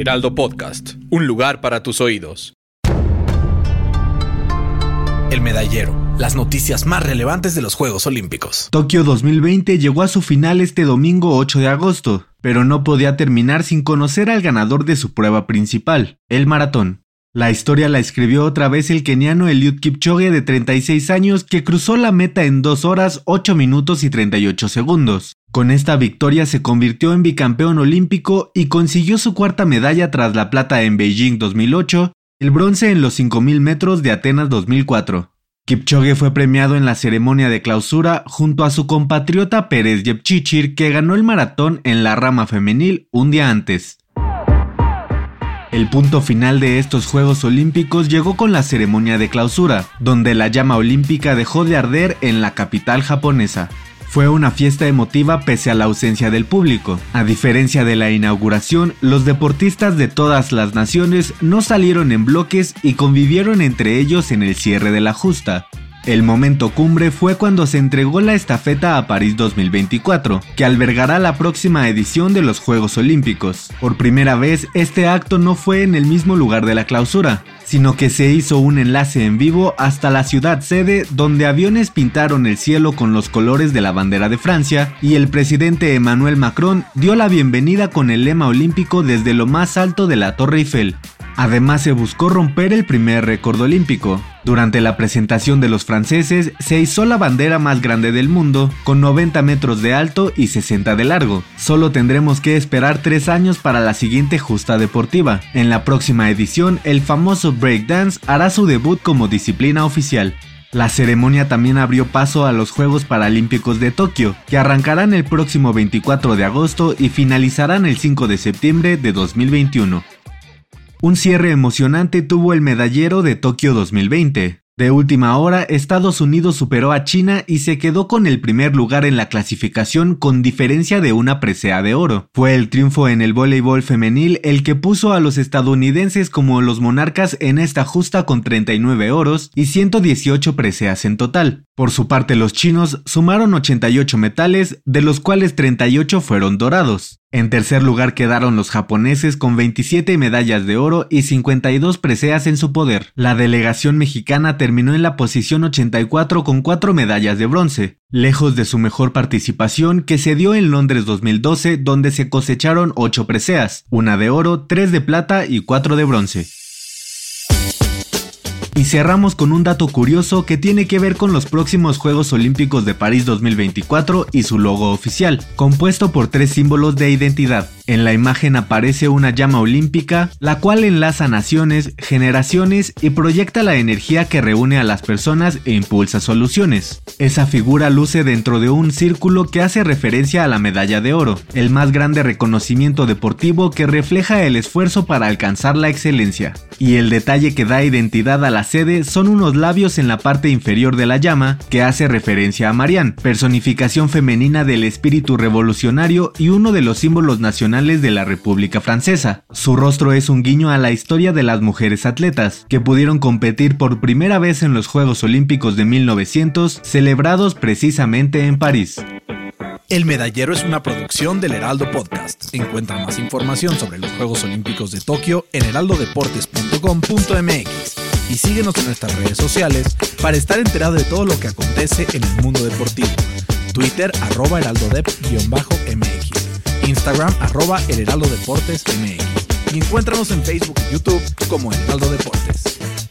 Heraldo Podcast, un lugar para tus oídos. El medallero, las noticias más relevantes de los Juegos Olímpicos. Tokio 2020 llegó a su final este domingo 8 de agosto, pero no podía terminar sin conocer al ganador de su prueba principal, el maratón. La historia la escribió otra vez el keniano Eliud Kipchoge de 36 años que cruzó la meta en 2 horas 8 minutos y 38 segundos. Con esta victoria se convirtió en bicampeón olímpico y consiguió su cuarta medalla tras la plata en Beijing 2008, el bronce en los 5000 metros de Atenas 2004. Kipchoge fue premiado en la ceremonia de clausura junto a su compatriota Pérez Jepchichir que ganó el maratón en la rama femenil un día antes. El punto final de estos Juegos Olímpicos llegó con la ceremonia de clausura, donde la llama olímpica dejó de arder en la capital japonesa. Fue una fiesta emotiva pese a la ausencia del público. A diferencia de la inauguración, los deportistas de todas las naciones no salieron en bloques y convivieron entre ellos en el cierre de la justa. El momento cumbre fue cuando se entregó la estafeta a París 2024, que albergará la próxima edición de los Juegos Olímpicos. Por primera vez, este acto no fue en el mismo lugar de la clausura, sino que se hizo un enlace en vivo hasta la ciudad sede donde aviones pintaron el cielo con los colores de la bandera de Francia y el presidente Emmanuel Macron dio la bienvenida con el lema olímpico desde lo más alto de la Torre Eiffel. Además se buscó romper el primer récord olímpico. Durante la presentación de los franceses se izó la bandera más grande del mundo, con 90 metros de alto y 60 de largo. Solo tendremos que esperar 3 años para la siguiente justa deportiva. En la próxima edición, el famoso breakdance hará su debut como disciplina oficial. La ceremonia también abrió paso a los Juegos Paralímpicos de Tokio, que arrancarán el próximo 24 de agosto y finalizarán el 5 de septiembre de 2021. Un cierre emocionante tuvo el medallero de Tokio 2020. De última hora, Estados Unidos superó a China y se quedó con el primer lugar en la clasificación con diferencia de una presea de oro. Fue el triunfo en el voleibol femenil el que puso a los estadounidenses como los monarcas en esta justa con 39 oros y 118 preseas en total. Por su parte, los chinos sumaron 88 metales, de los cuales 38 fueron dorados. En tercer lugar quedaron los japoneses con 27 medallas de oro y 52 preseas en su poder. La delegación mexicana terminó en la posición 84 con 4 medallas de bronce, lejos de su mejor participación que se dio en Londres 2012 donde se cosecharon 8 preseas, una de oro, 3 de plata y 4 de bronce. Y cerramos con un dato curioso que tiene que ver con los próximos Juegos Olímpicos de París 2024 y su logo oficial, compuesto por tres símbolos de identidad. En la imagen aparece una llama olímpica, la cual enlaza naciones, generaciones y proyecta la energía que reúne a las personas e impulsa soluciones. Esa figura luce dentro de un círculo que hace referencia a la medalla de oro, el más grande reconocimiento deportivo que refleja el esfuerzo para alcanzar la excelencia. Y el detalle que da identidad a la sede son unos labios en la parte inferior de la llama que hace referencia a Marianne, personificación femenina del espíritu revolucionario y uno de los símbolos de la República Francesa. Su rostro es un guiño a la historia de las mujeres atletas, que pudieron competir por primera vez en los Juegos Olímpicos de 1900, celebrados precisamente en París. El Medallero es una producción del Heraldo Podcast. Encuentra más información sobre los Juegos Olímpicos de Tokio en heraldodeportes.com.mx y síguenos en nuestras redes sociales para estar enterado de todo lo que acontece en el mundo deportivo. Twitter arroba heraldodep-mx Instagram arroba el Heraldo Deportes MX y encuéntranos en Facebook y YouTube como El Heraldo Deportes.